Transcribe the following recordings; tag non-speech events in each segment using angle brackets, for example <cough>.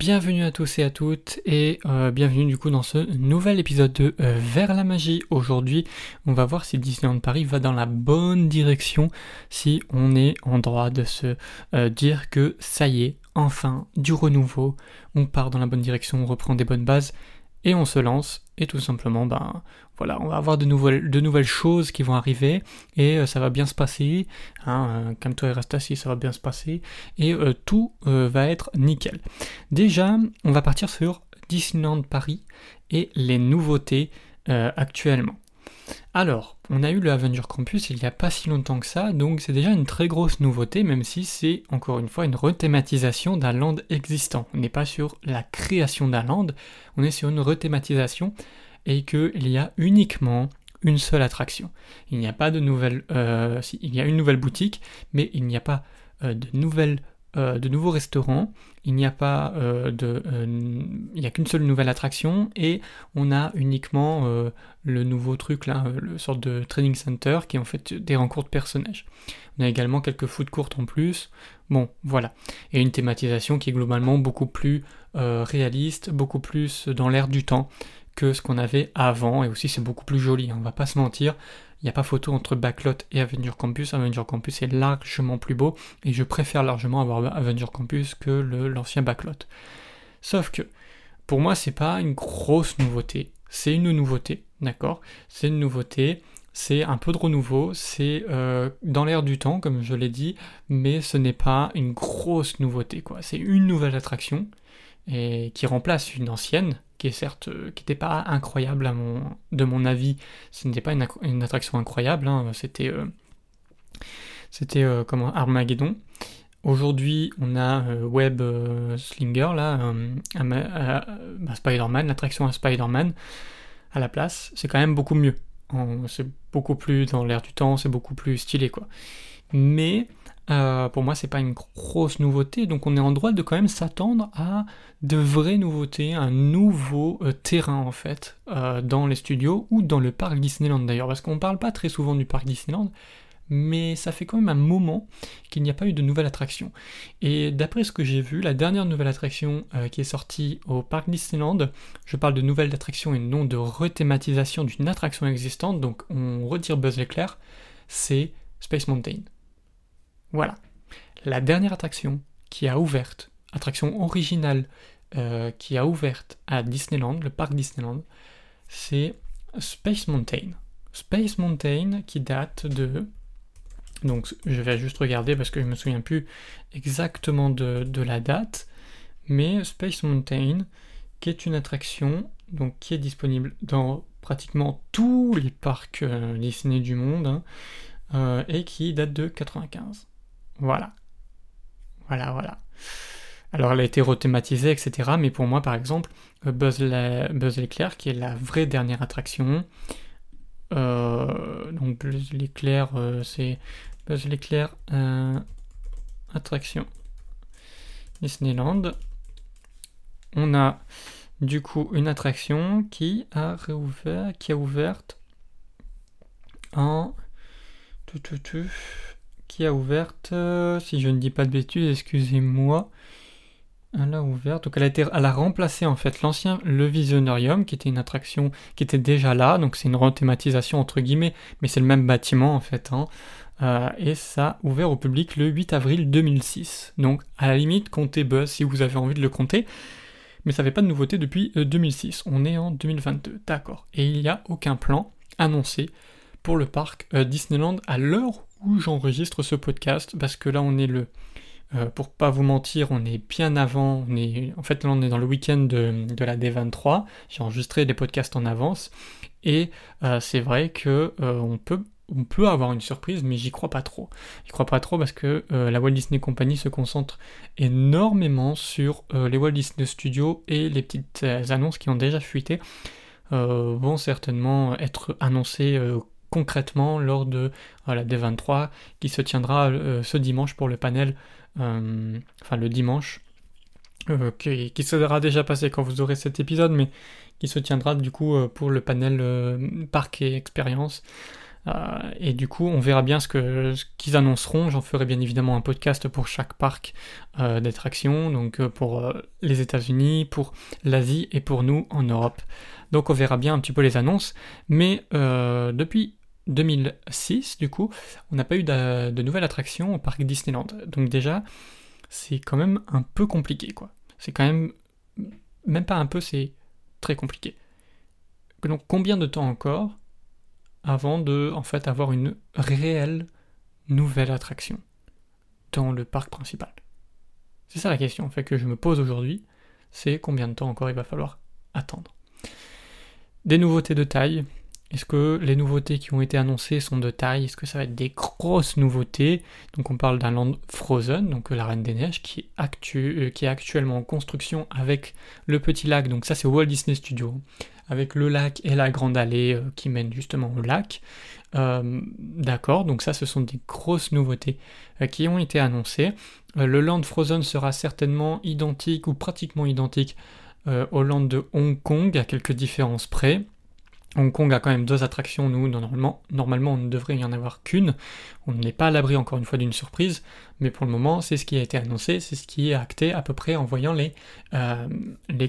Bienvenue à tous et à toutes et euh, bienvenue du coup dans ce nouvel épisode de euh, Vers la magie. Aujourd'hui, on va voir si Disneyland Paris va dans la bonne direction, si on est en droit de se euh, dire que ça y est, enfin, du renouveau, on part dans la bonne direction, on reprend des bonnes bases et on se lance et tout simplement ben voilà on va avoir de nouvelles de nouvelles choses qui vont arriver et euh, ça va bien se passer hein, comme toi assis ça va bien se passer et euh, tout euh, va être nickel. Déjà on va partir sur Disneyland Paris et les nouveautés actuellement alors, on a eu le Avenger Campus il n'y a pas si longtemps que ça, donc c'est déjà une très grosse nouveauté, même si c'est encore une fois une rethématisation d'un land existant. On n'est pas sur la création d'un land, on est sur une rethématisation et qu'il y a uniquement une seule attraction. Il n'y a pas de nouvelle, euh, il y a une nouvelle boutique, mais il n'y a pas euh, de nouvelles euh, de nouveaux restaurants, il n'y a pas euh, de, euh, il n'y a qu'une seule nouvelle attraction et on a uniquement le nouveau truc là, le sorte de training center qui est en fait des rencontres de personnages. On a également quelques foot courtes en plus. Bon, voilà. Et une thématisation qui est globalement beaucoup plus réaliste, beaucoup plus dans l'air du temps que ce qu'on avait avant et aussi c'est beaucoup plus joli, on va pas se mentir. Il n'y a pas photo entre Backlot et Avenger Campus. Avenger Campus est largement plus beau et je préfère largement avoir Avenger Campus que l'ancien Backlot. Sauf que pour moi, c'est pas une grosse nouveauté. C'est une nouveauté, d'accord? C'est une nouveauté. C'est un peu de renouveau, c'est euh, dans l'air du temps, comme je l'ai dit, mais ce n'est pas une grosse nouveauté, quoi. C'est une nouvelle attraction et qui remplace une ancienne, qui est certes, euh, qui n'était pas incroyable à mon, de mon avis, ce n'était pas une, attraction incroyable, hein, c'était, euh, c'était euh, comment Armageddon. Aujourd'hui, on a Web Slinger là, bah, Spider-Man, l'attraction à Spider-Man à la place. C'est quand même beaucoup mieux. C'est beaucoup plus dans l'air du temps, c'est beaucoup plus stylé quoi. Mais euh, pour moi, c'est pas une grosse nouveauté, donc on est en droit de quand même s'attendre à de vraies nouveautés, un nouveau euh, terrain en fait euh, dans les studios ou dans le parc Disneyland d'ailleurs, parce qu'on parle pas très souvent du parc Disneyland, mais ça fait quand même un moment qu'il n'y a pas eu de nouvelle attraction. Et d'après ce que j'ai vu, la dernière nouvelle attraction qui est sortie au parc Disneyland, je parle de nouvelle attraction et non de rethématisation d'une attraction existante, donc on retire Buzz l'éclair, c'est Space Mountain. Voilà. La dernière attraction qui a ouverte, attraction originale euh, qui a ouverte à Disneyland, le parc Disneyland, c'est Space Mountain. Space Mountain qui date de... Donc je vais juste regarder parce que je me souviens plus exactement de, la date, mais Space Mountain qui est une attraction donc qui est disponible dans pratiquement tous les parcs euh, Disney du monde hein, euh, et qui date de 95. Voilà. Voilà, voilà. Alors elle a été rethématisée, etc. Mais pour moi, par exemple, euh, Buzz, l'éclair, qui est la vraie dernière attraction. Euh, donc Buzz l'éclair, euh, c'est Buzz l'éclair attraction Disneyland. On a du coup une attraction qui a réouvert, qui a ouverte en qui a ouverte, euh, si je ne dis pas de bêtises, excusez-moi. Elle a ouvert, donc elle a, été, elle a remplacé en fait l'ancien Le Visionarium, qui était une attraction qui était déjà là, donc c'est une rethématisation entre guillemets, mais c'est le même bâtiment en fait. Hein. Euh, et ça a ouvert au public le 8 avril 2006. Donc à la limite, comptez Buzz si vous avez envie de le compter, mais ça fait pas de nouveauté depuis 2006. Euh, On est en 2022, d'accord. Et il n'y a aucun plan annoncé pour le parc Disneyland à l'heure où j'enregistre ce podcast, parce que là on est le, euh, pour pas vous mentir, on est bien avant, on est, en fait là on est dans le week-end de, la D23, j'ai enregistré des podcasts en avance, et euh, c'est vrai que euh, on peut on peut avoir une surprise, mais j'y crois pas trop. J'y crois pas trop parce que la Walt Disney Company se concentre énormément sur les Walt Disney Studios et les petites annonces qui ont déjà fuité. Vont certainement être annoncées concrètement lors de la D23 qui se tiendra euh, ce dimanche pour le panel, euh, enfin le dimanche, euh, qui, sera déjà passé quand vous aurez cet épisode, mais qui se tiendra du coup pour le panel parc et expérience et du coup, on verra bien ce qu'ils ce annonceront. J'en ferai bien évidemment un podcast pour chaque parc d'attractions, donc pour les États-Unis, pour l'Asie et pour nous en Europe. Donc on verra bien un petit peu les annonces. Mais depuis 2006, du coup, on n'a pas eu de, nouvelles attractions au parc Disneyland. Donc déjà, c'est quand même un peu compliqué, quoi. C'est quand même, même pas un peu, c'est très compliqué. Donc combien de temps encore avant de, en fait, avoir une réelle nouvelle attraction dans le parc principal? C'est ça la question, que je me pose aujourd'hui. C'est combien de temps encore il va falloir attendre? Des nouveautés de taille, est-ce que les nouveautés qui ont été annoncées sont de taille? Est-ce que ça va être des grosses nouveautés? Donc on parle d'un land Frozen, donc la Reine des Neiges, qui est, euh, qui est actuellement en construction avec le petit lac, donc ça c'est Walt Disney Studio, avec le lac et la grande allée euh, qui mène justement au lac. Euh, d'accord, donc ça ce sont des grosses nouveautés qui ont été annoncées. le land Frozen sera certainement identique ou pratiquement identique au land de Hong Kong à quelques différences près. Hong Kong a quand même deux attractions, nous, normalement, on ne devrait y en avoir qu'une. On n'est pas à l'abri encore une fois d'une surprise, mais pour le moment c'est ce qui a été annoncé, c'est ce qui est acté à peu près en voyant les, euh,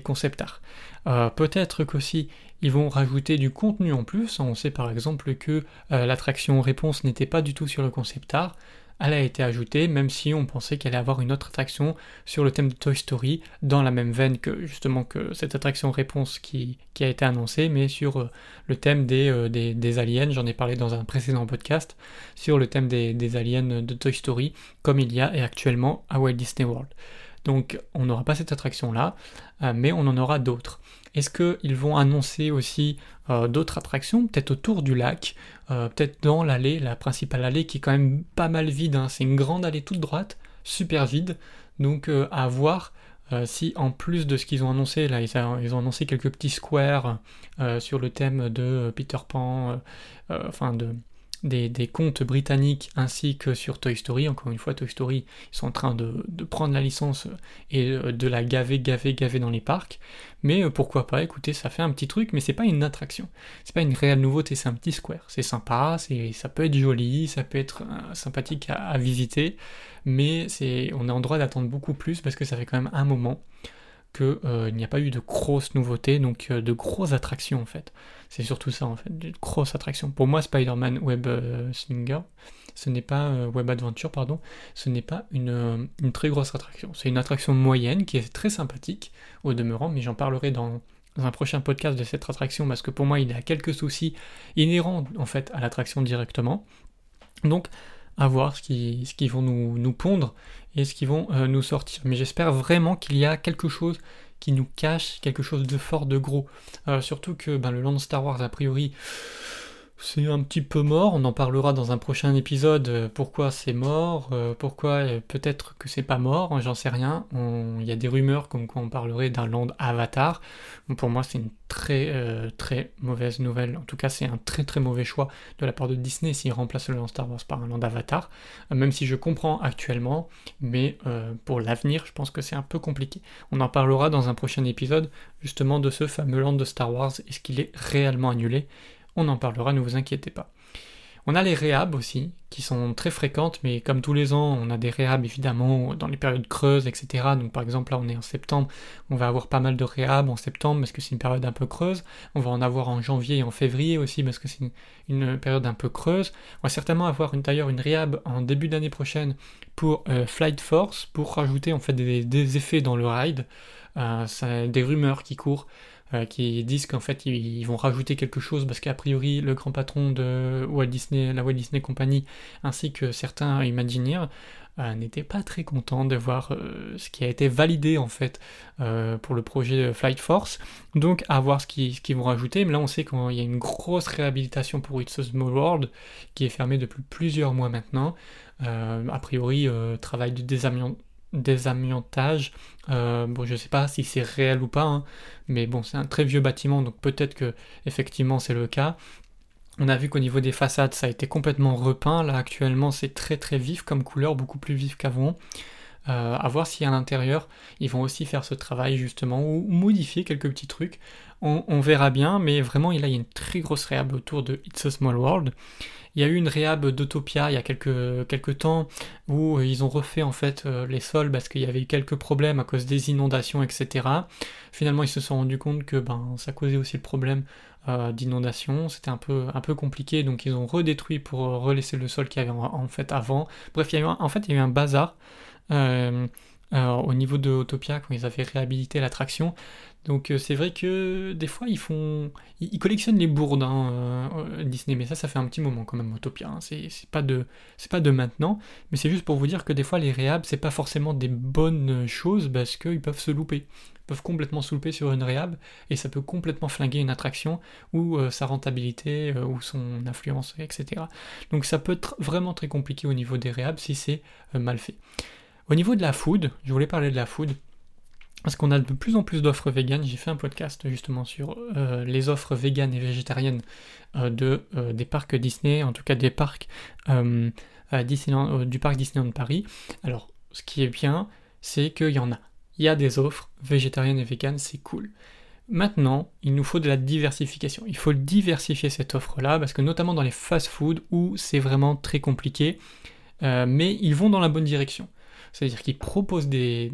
concept art. Euh, peut-être qu'aussi ils vont rajouter du contenu en plus, on sait par exemple que euh, l'attraction réponse n'était pas du tout sur le concept art, elle a été ajoutée, même si on pensait qu'elle allait avoir une autre attraction sur le thème de Toy Story, dans la même veine que justement que cette attraction réponse qui, a été annoncée, mais sur euh, le thème euh, des, des, aliens, j'en ai parlé dans un précédent podcast, sur le thème des, aliens de Toy Story, comme il y a actuellement à Walt Disney World. Donc on n'aura pas cette attraction-là, euh, mais on en aura d'autres. Est-ce qu'ils vont annoncer aussi d'autres attractions, peut-être autour du lac, euh, peut-être dans l'allée, la principale allée qui est quand même pas mal vide, hein. c'est une grande allée toute droite, super vide, donc euh, à voir euh, si en plus de ce qu'ils ont annoncé, là ils, ont annoncé quelques petits squares sur le thème de Peter Pan, enfin de, des, contes britanniques ainsi que sur Toy Story. Encore une fois, Toy Story, ils sont en train de, prendre la licence et euh, de la gaver, gaver, gaver dans les parcs. Mais euh, pourquoi pas, écoutez, ça fait un petit truc, mais c'est pas une attraction. C'est pas une réelle nouveauté, c'est un petit square. C'est sympa, ça peut être joli, ça peut être euh, sympathique à, visiter, mais on est en droit d'attendre beaucoup plus parce que ça fait quand même un moment qu'il n'y a pas eu de grosses nouveautés, donc de grosses attractions en fait. C'est surtout ça en fait, une grosse attraction. Pour moi, Spider-Man Web euh, Slinger, ce n'est pas euh, Web Adventure, pardon, ce n'est pas euh, une, très grosse attraction. C'est une attraction moyenne qui est très sympathique au demeurant, mais j'en parlerai dans, un prochain podcast de cette attraction parce que pour moi, il y a quelques soucis inhérents en fait à l'attraction directement. Donc, à voir ce qu'ils ce vont nous, nous, pondre et ce qu'ils vont nous sortir. Mais j'espère vraiment qu'il y a quelque chose qui nous cache quelque chose de fort, de gros. Euh, surtout que ben, le land Star Wars, a priori, c'est un petit peu mort, on en parlera dans un prochain épisode, euh, pourquoi c'est mort, euh, pourquoi euh, peut-être que c'est pas mort, hein, j'en sais rien. Il y a des rumeurs comme quoi on parlerait d'un land Avatar. pour moi c'est une très très mauvaise nouvelle, en tout cas c'est un très très mauvais choix de la part de Disney s'il remplace le land Star Wars par un land Avatar, même si je comprends actuellement, mais pour l'avenir je pense que c'est un peu compliqué. On en parlera dans un prochain épisode justement de ce fameux land de Star Wars, est-ce qu'il est réellement annulé? On en parlera, ne vous inquiétez pas. On a les réhab aussi, qui sont très fréquentes, mais comme tous les ans, on a des réhab évidemment dans les périodes creuses, etc. Donc par exemple, là on est en septembre, on va avoir pas mal de réhab en septembre parce que c'est une période un peu creuse. On va en avoir en janvier et en février aussi parce que c'est une, période un peu creuse. On va certainement avoir d'ailleurs une réhab en début d'année prochaine pour euh, Flight Force, pour rajouter en fait des, effets dans le ride. Euh, des rumeurs qui courent euh, qui disent qu'en fait ils, vont rajouter quelque chose parce qu'a priori le grand patron de Walt Disney, la Walt Disney Company, ainsi que certains Imagineers euh, n'étaient pas très contents de voir euh, ce qui a été validé en fait pour le projet Flight Force. Donc à voir ce qu'ils vont rajouter. Mais là on sait qu'il y a une grosse réhabilitation pour It's a Small World qui est fermée depuis plusieurs mois maintenant. a priori travail de désamiantage désamiantage. Euh, je sais pas si c'est réel ou pas, hein, mais bon, c'est un très vieux bâtiment, donc peut-être que effectivement c'est le cas. On a vu qu'au niveau des façades, ça a été complètement repeint. Là, actuellement, c'est très très vif comme couleur, beaucoup plus vif qu'avant. à voir si à l'intérieur ils vont aussi faire ce travail justement ou modifier quelques petits trucs. On, verra bien, mais vraiment il y a une très grosse réhab autour de It's a Small World. Il y a eu une réhab d'Autopia il y a quelques, temps où ils ont refait en fait les sols parce qu'il y avait eu quelques problèmes à cause des inondations, etc. Finalement, ils se sont rendus compte que ben, ça causait aussi le problème euh, d'inondation, c'était un peu, un peu compliqué, donc ils ont redétruit pour relaisser le sol qu'il y avait en, fait avant. Bref, il y a eu en fait, il y a un bazar euh, euh, au niveau de Autopia quand ils avaient réhabilité l'attraction. Donc c'est vrai que des fois ils font, ils, collectionnent les bourdes hein, Disney, mais ça ça fait un petit moment quand même Autopia. Hein. C'est pas de, maintenant, mais c'est juste pour vous dire que des fois les réhab c'est pas forcément des bonnes choses parce qu'ils peuvent se louper peuvent complètement soulever sur une réhab et ça peut complètement flinguer une attraction ou euh, sa rentabilité euh, ou son influence, etc. Donc ça peut être vraiment très compliqué au niveau des réhabs si c'est euh, mal fait. Au niveau de la food, je voulais parler de la food. Parce qu'on a de plus en plus d'offres véganes, j'ai fait un podcast justement sur les offres véganes et végétariennes de, des parcs Disney, en tout cas des parcs du parc Disneyland Paris. Alors, ce qui est bien, c'est qu'il y en a il y a des offres végétariennes et véganes, c'est cool. Maintenant, il nous faut de la diversification. Il faut diversifier cette offre-là, parce que notamment dans les fast-food, où c'est vraiment très compliqué, euh, mais ils vont dans la bonne direction. C'est-à-dire qu'ils proposent des,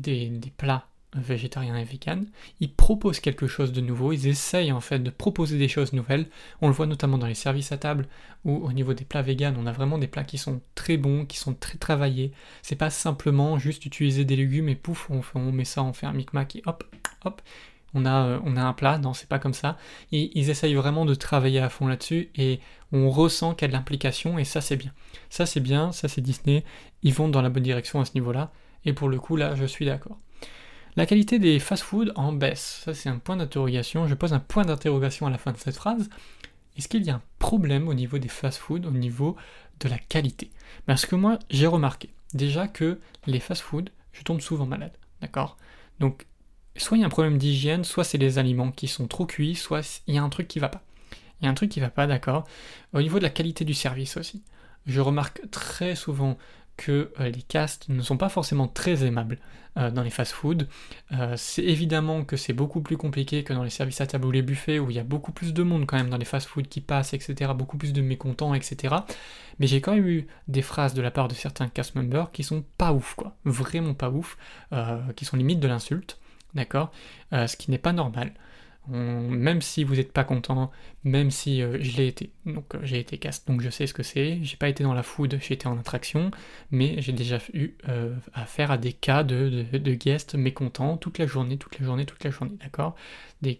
plats végétariens et véganes, ils proposent quelque chose de nouveau, ils essayent en fait de proposer des choses nouvelles. On le voit notamment dans les services à table où au niveau des plats véganes, on a vraiment des plats qui sont très bons, qui sont très travaillés. C'est pas simplement juste utiliser des légumes et pouf, on, on met ça, on fait un micmac et hop, hop, on a, euh, on a un plat. Non, c'est pas comme ça. Ils essayent vraiment de travailler à fond là-dessus et on ressent qu'il y a de l'implication et ça c'est bien. Ça c'est bien, ça c'est Disney. Ils vont dans la bonne direction à ce niveau-là. Et pour le coup, là, je suis d'accord. La qualité des fast-foods en baisse. Ça, c'est un point d'interrogation. Je pose un point d'interrogation à la fin de cette phrase. Est-ce qu'il y a un problème au niveau des fast-foods, au niveau de la qualité? Parce que moi, j'ai remarqué déjà que les fast-foods, je tombe souvent malade. D'accord? Donc, soit il y a un problème d'hygiène, soit c'est les aliments qui sont trop cuits, soit il y a un truc qui va pas. Il y a un truc qui va pas, d'accord Au niveau de la qualité du service aussi. Je remarque très souvent que euh, les castes ne sont pas forcément très aimables euh, dans les fast-foods. Euh, c'est évidemment que c'est beaucoup plus compliqué que dans les services à table ou les buffets où il y a beaucoup plus de monde quand même dans les fast-foods qui passent, etc. Beaucoup plus de mécontents, etc. Mais j'ai quand même eu des phrases de la part de certains cast members qui sont pas ouf, quoi. Vraiment pas ouf, qui sont limite de l'insulte, d'accord? Ce qui n'est pas normal. Même si vous n'êtes pas content, même si euh, je l'ai été, donc euh, j'ai été cast, donc je sais ce que c'est, j'ai pas été dans la food, j'ai été en attraction, mais j'ai déjà eu euh, affaire à des cas de, guests mécontents toute la journée, toute la journée, toute la journée, d'accord? Des,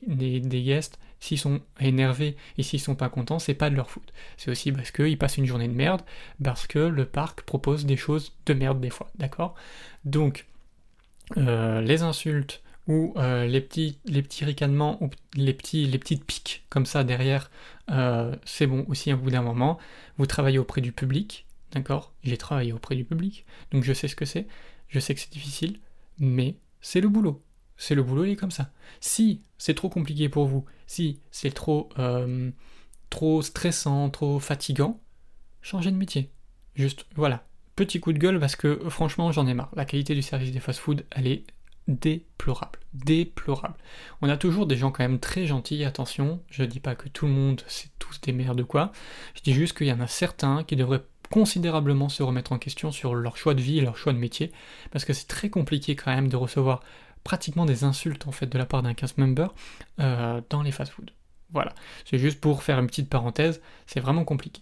guests, s'ils sont énervés et s'ils sont pas contents, c'est pas de leur faute. C'est aussi parce qu'ils passent une journée de merde, parce que le parc propose des choses de merde des fois, d'accord? Donc, les insultes, ou euh, les, petits, les petits ricanements ou les, petits, les petites piques comme ça derrière, euh, c'est bon aussi à bout d'un moment. Vous travaillez auprès du public, d'accord? J'ai travaillé auprès du public, donc je sais ce que c'est, je sais que c'est difficile, mais c'est le boulot. C'est le boulot, il est comme ça. Si c'est trop compliqué pour vous, si c'est trop, euh, trop stressant, trop fatigant, changez de métier. Juste, voilà. Petit coup de gueule parce que franchement j'en ai marre. La qualité du service des fast-food, elle est déplorable. Déplorable. On a toujours des gens quand même très gentils, attention, je dis pas que tout le monde c'est tous des merdes quoi, je dis juste qu'il y en a certains qui devraient considérablement se remettre en question sur leur choix de vie et leur choix de métier, parce que c'est très compliqué quand même de recevoir pratiquement des insultes en fait de la part d'un cast member euh, dans les fast-foods. Voilà, c'est juste pour faire une petite parenthèse, c'est vraiment compliqué.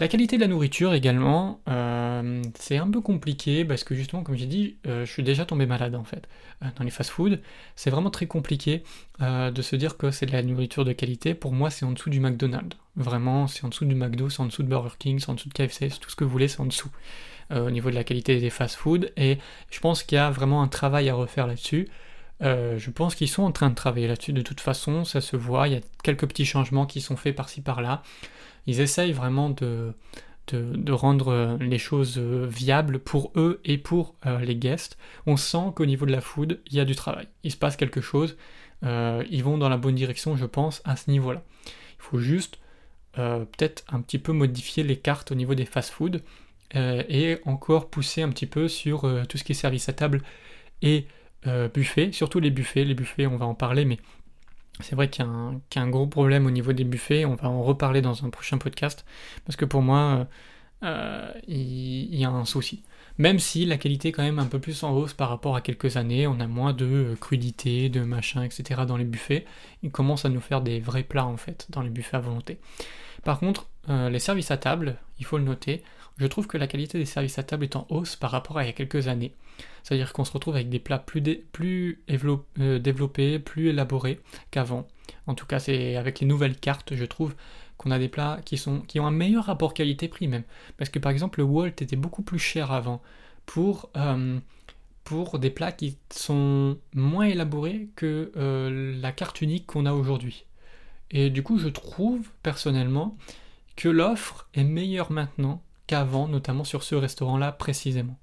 La qualité de la nourriture également, euh, c'est un peu compliqué parce que justement, comme j'ai dit, euh, je suis déjà tombé malade en fait. Euh, dans les fast-foods, c'est vraiment très compliqué de se dire que c'est de la nourriture de qualité. Pour moi, c'est en dessous du McDonald's. Vraiment, c'est en dessous du McDo, c'est en dessous de Burger King, c'est en dessous de KFC, tout ce que vous voulez, c'est en dessous. au niveau de la qualité des fast-foods. Et je pense qu'il y a vraiment un travail à refaire là-dessus. Je pense qu'ils sont en train de travailler là-dessus de toute façon, ça se voit, il y a quelques petits changements qui sont faits par-ci par-là ils essayent vraiment de, de, rendre les choses viables pour eux et pour euh, les guests. On sent qu'au niveau de la food, il y a du travail. Il se passe quelque chose. Euh, ils vont dans la bonne direction, je pense, à ce niveau-là. Il faut juste euh, peut-être un petit peu modifier les cartes au niveau des fast-foods. et encore pousser un petit peu sur tout ce qui est service à table et buffet, surtout les buffets. Les buffets, on va en parler, mais c'est vrai qu'il y, a un gros problème au niveau des buffets, on va en reparler dans un prochain podcast, parce que pour moi, euh, il, y a un souci. Même si la qualité est quand même un peu plus en hausse par rapport à quelques années, on a moins de euh, crudité, de machin, etc. dans les buffets, ils commencent à nous faire des vrais plats en fait dans les buffets à volonté. Par contre, euh, les services à table, il faut le noter, je trouve que la qualité des services à table est en hausse par rapport à il y a quelques années. C'est-à-dire qu'on se retrouve avec des plats plus, euh, développés, plus élaborés qu'avant. En tout cas, c'est avec les nouvelles cartes, je trouve qu'on a des plats qui, sont, qui ont un meilleur rapport qualité-prix même. Parce que par exemple, le Walt était beaucoup plus cher avant pour, euh, pour des plats qui sont moins élaborés que la carte unique qu'on a aujourd'hui. Et du coup, je trouve personnellement que l'offre est meilleure maintenant qu'avant, notamment sur ce restaurant-là précisément.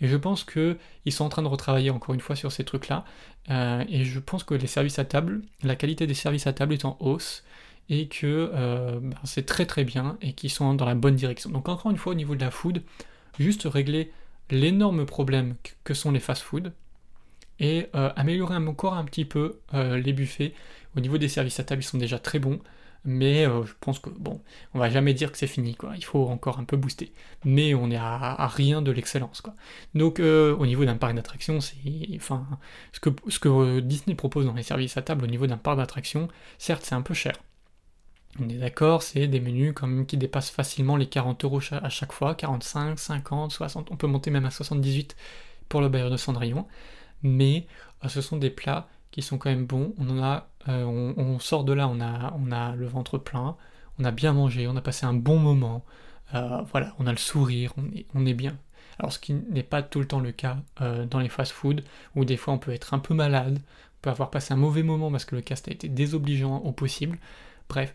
Et je pense qu'ils sont en train de retravailler encore une fois sur ces trucs-là. Euh, et je pense que les services à table, la qualité des services à table est en hausse et que euh, ben, c'est très très bien et qu'ils sont dans la bonne direction. Donc encore une fois au niveau de la food, juste régler l'énorme problème que sont les fast-food et euh, améliorer encore un petit peu les buffets. Au niveau des services à table, ils sont déjà très bons mais euh, je pense que bon, on va jamais dire que c'est fini, quoi. Il faut encore un peu booster, mais on est à, rien de l'excellence, quoi. Donc euh, au niveau d'un parc d'attractions, c'est, enfin, ce que ce que euh, Disney propose dans les services à table au niveau d'un parc d'attractions, certes c'est un peu cher. On est d'accord, c'est des menus quand qui dépassent facilement les 40 euros à chaque fois, 45, 50, 60, on peut monter même à 78 pour le bailleur de Cendrillon, mais ce sont des plats qui sont quand même bons. On en a, euh, on, sort de là, on a, on a le ventre plein, on a bien mangé, on a passé un bon moment. Euh, voilà, on a le sourire, on est, on est bien. Alors ce qui n'est pas tout le temps le cas euh, dans les fast-food, où des fois on peut être un peu malade, on peut avoir passé un mauvais moment parce que le cast a été désobligeant au possible. Bref,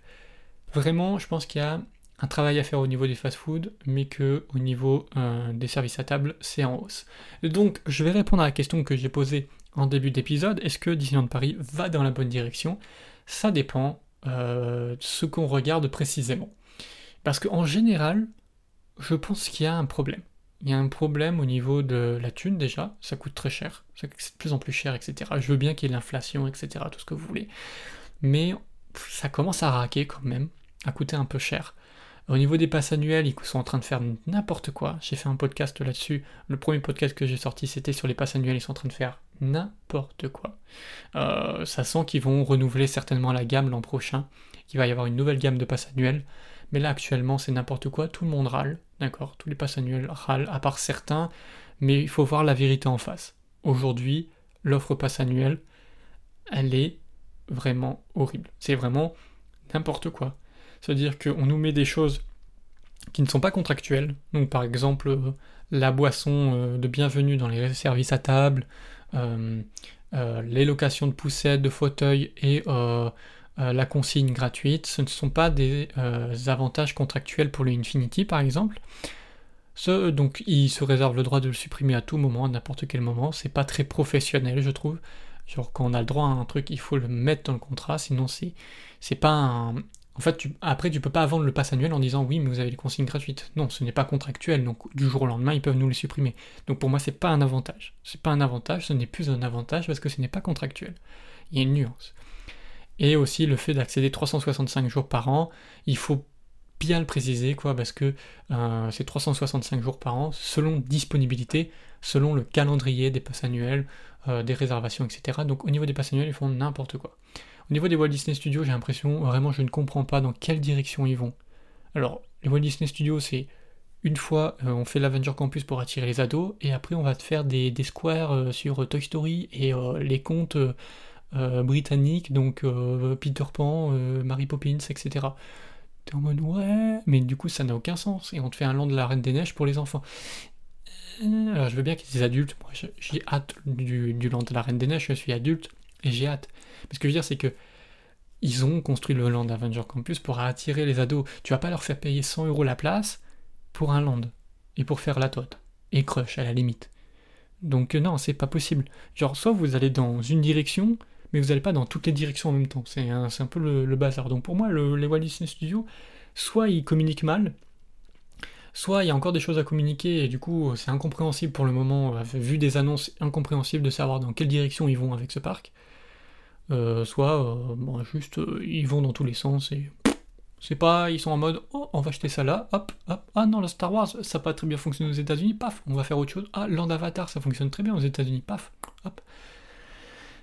vraiment, je pense qu'il y a un travail à faire au niveau des fast-food, mais que au niveau des services à table, c'est en hausse. Donc, je vais répondre à la question que j'ai posée en début d'épisode, est-ce que Disneyland Paris va dans la bonne direction? Ça dépend euh, de ce qu'on regarde précisément. Parce qu'en général, je pense qu'il y a un problème. Il y a un problème au niveau de la thune déjà, ça coûte très cher, c'est de plus en plus cher, etc. Je veux bien qu'il y ait l'inflation, etc., tout ce que vous voulez. Mais ça commence à raquer quand même, à coûter un peu cher. Au niveau des passes annuelles, ils sont en train de faire n'importe quoi. J'ai fait un podcast là-dessus. Le premier podcast que j'ai sorti, c'était sur les passes annuelles. Ils sont en train de faire n'importe quoi. Euh, ça sent qu'ils vont renouveler certainement la gamme l'an prochain. qu'il va y avoir une nouvelle gamme de passes annuelles. Mais là, actuellement, c'est n'importe quoi. Tout le monde râle. D'accord? Tous les passes annuelles râlent, à part certains. Mais il faut voir la vérité en face. Aujourd'hui, l'offre passe annuelle, elle est vraiment horrible. C'est vraiment n'importe quoi. C'est-à-dire qu'on nous met des choses qui ne sont pas contractuelles. Donc par exemple, euh, la boisson euh, de bienvenue dans les services à table, euh, les locations de poussettes, de fauteuils et la consigne gratuite, ce ne sont pas des avantages contractuels pour le Infinity par exemple. Ce, donc il se réserve le droit de le supprimer à tout moment, à n'importe quel moment. C'est pas très professionnel, je trouve. Genre quand on a le droit à un truc, il faut le mettre dans le contrat, sinon c'est c'est pas un, en fait, après, tu peux pas vendre le pass annuel en disant oui, mais vous avez les consignes gratuites. Non, ce n'est pas contractuel, donc du jour au lendemain, ils peuvent nous les supprimer. Donc pour moi, c'est pas un avantage. C'est pas un avantage, ce n'est plus un avantage parce que ce n'est pas contractuel. Il y a une nuance. Et aussi le fait d'accéder 365 jours par an, il faut bien le préciser, quoi, parce que euh, c'est 365 jours par an, selon disponibilité, selon le calendrier des passes annuels, euh, des réservations, etc. Donc au niveau des passes annuels, ils font n'importe quoi. Au niveau des Walt Disney Studios, j'ai l'impression, vraiment, je ne comprends pas dans quelle direction ils vont. Alors, les Walt Disney Studios, c'est une fois, euh, on fait l'Avenger Campus pour attirer les ados, et après, on va te faire des, squares euh, sur Toy Story et euh, les contes britanniques, donc Peter Pan, Mary Poppins, etc. T'es en mode, ouais, mais du coup, ça n'a aucun sens, et on te fait un land de la Reine des Neiges pour les enfants. Alors, je veux bien qu'il y des adultes, moi, j'ai hâte du land de la Reine des Neiges, je suis adulte, et j'ai hâte. Mais ce que je veux dire, c'est que ils ont construit le Land Avenger Campus pour attirer les ados. Tu vas pas leur faire payer 100 euros la place pour un land et pour faire la tote et crush à la limite. Donc euh, non, c'est pas possible. Genre, soit vous allez dans une direction, mais vous n'allez pas dans toutes les directions en même temps. C'est un, un, peu le, bazar. Donc pour moi, le, les Walt Disney Studios, soit ils communiquent mal, soit il y a encore des choses à communiquer et du coup c'est incompréhensible pour le moment, euh, vu des annonces incompréhensibles de savoir dans quelle direction ils vont avec ce parc, euh, soit bon, juste ils vont dans tous les sens et c'est pas, ils sont en mode, oh, on va acheter ça là, hop, hop, ah non, le Star Wars, ça pas très bien fonctionné aux États-Unis, paf, on va faire autre chose. Ah, Land Avatar, ça fonctionne très bien aux États-Unis, paf, hop.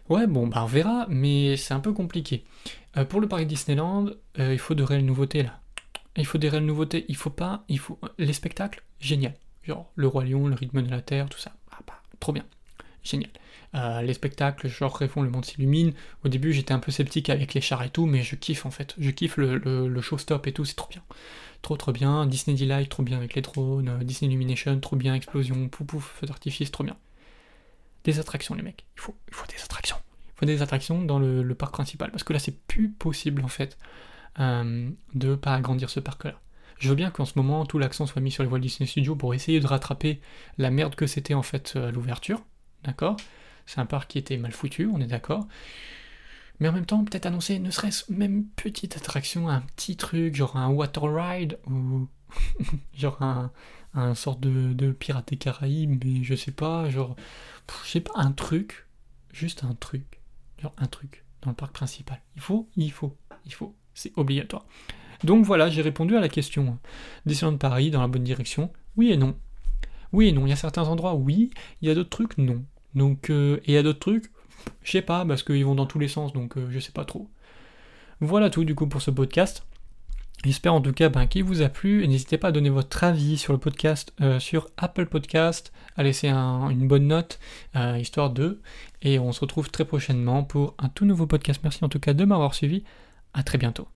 Ouais, bon, bah on verra, mais c'est un peu compliqué. Euh, pour le parc Disneyland, euh, il faut de réelles nouveautés là. Il faut des réelles nouveautés, il faut pas, il faut. Les spectacles, génial. Genre le Roi Lion, le rythme de la Terre, tout ça. Ah, bah, trop bien. Génial. Euh, les spectacles, genre Réfond, le monde s'illumine. Au début, j'étais un peu sceptique avec les chars et tout, mais je kiffe en fait. Je kiffe le, le, show-stop et tout, c'est trop bien. Trop trop bien. Disney Delight, trop bien avec les drones. Euh, Disney Illumination, trop bien. Explosion, pouf pouf, feu d'artifice, trop bien. Des attractions, les mecs. Il faut, des attractions. Il faut des attractions dans le, parc principal. Parce que là, c'est plus possible en fait euh, de pas agrandir ce parc-là. Je veux bien qu'en ce moment, tout l'accent soit mis sur les voiles Disney Studios pour essayer de rattraper la merde que c'était en fait à l'ouverture. D'accord? C'est un parc qui était mal foutu, on est d'accord. Mais en même temps, peut-être annoncer ne serait-ce même petite attraction, un petit truc, genre un water ride, ou <laughs> genre un, un de, de Pirates des Caraïbes, mais je sais pas, genre, je sais pas, un truc, juste un truc, genre un truc dans le parc principal. Il faut, il faut, il faut, c'est obligatoire. Donc voilà, j'ai répondu à la question. Disneyland Paris dans la bonne direction, oui et non. Oui et non, il y a certains endroits, oui, il y a d'autres trucs, non. Donc, euh, et il y a d'autres trucs, je sais pas, parce qu'ils vont dans tous les sens, donc euh, je sais pas trop. Voilà tout du coup pour ce podcast. J'espère en tout cas ben, qu'il vous a plu. N'hésitez pas à donner votre avis sur le podcast euh, sur Apple Podcast, à laisser une bonne note, histoire de. Et on se retrouve très prochainement pour un tout nouveau podcast. Merci en tout cas de m'avoir suivi. À très bientôt.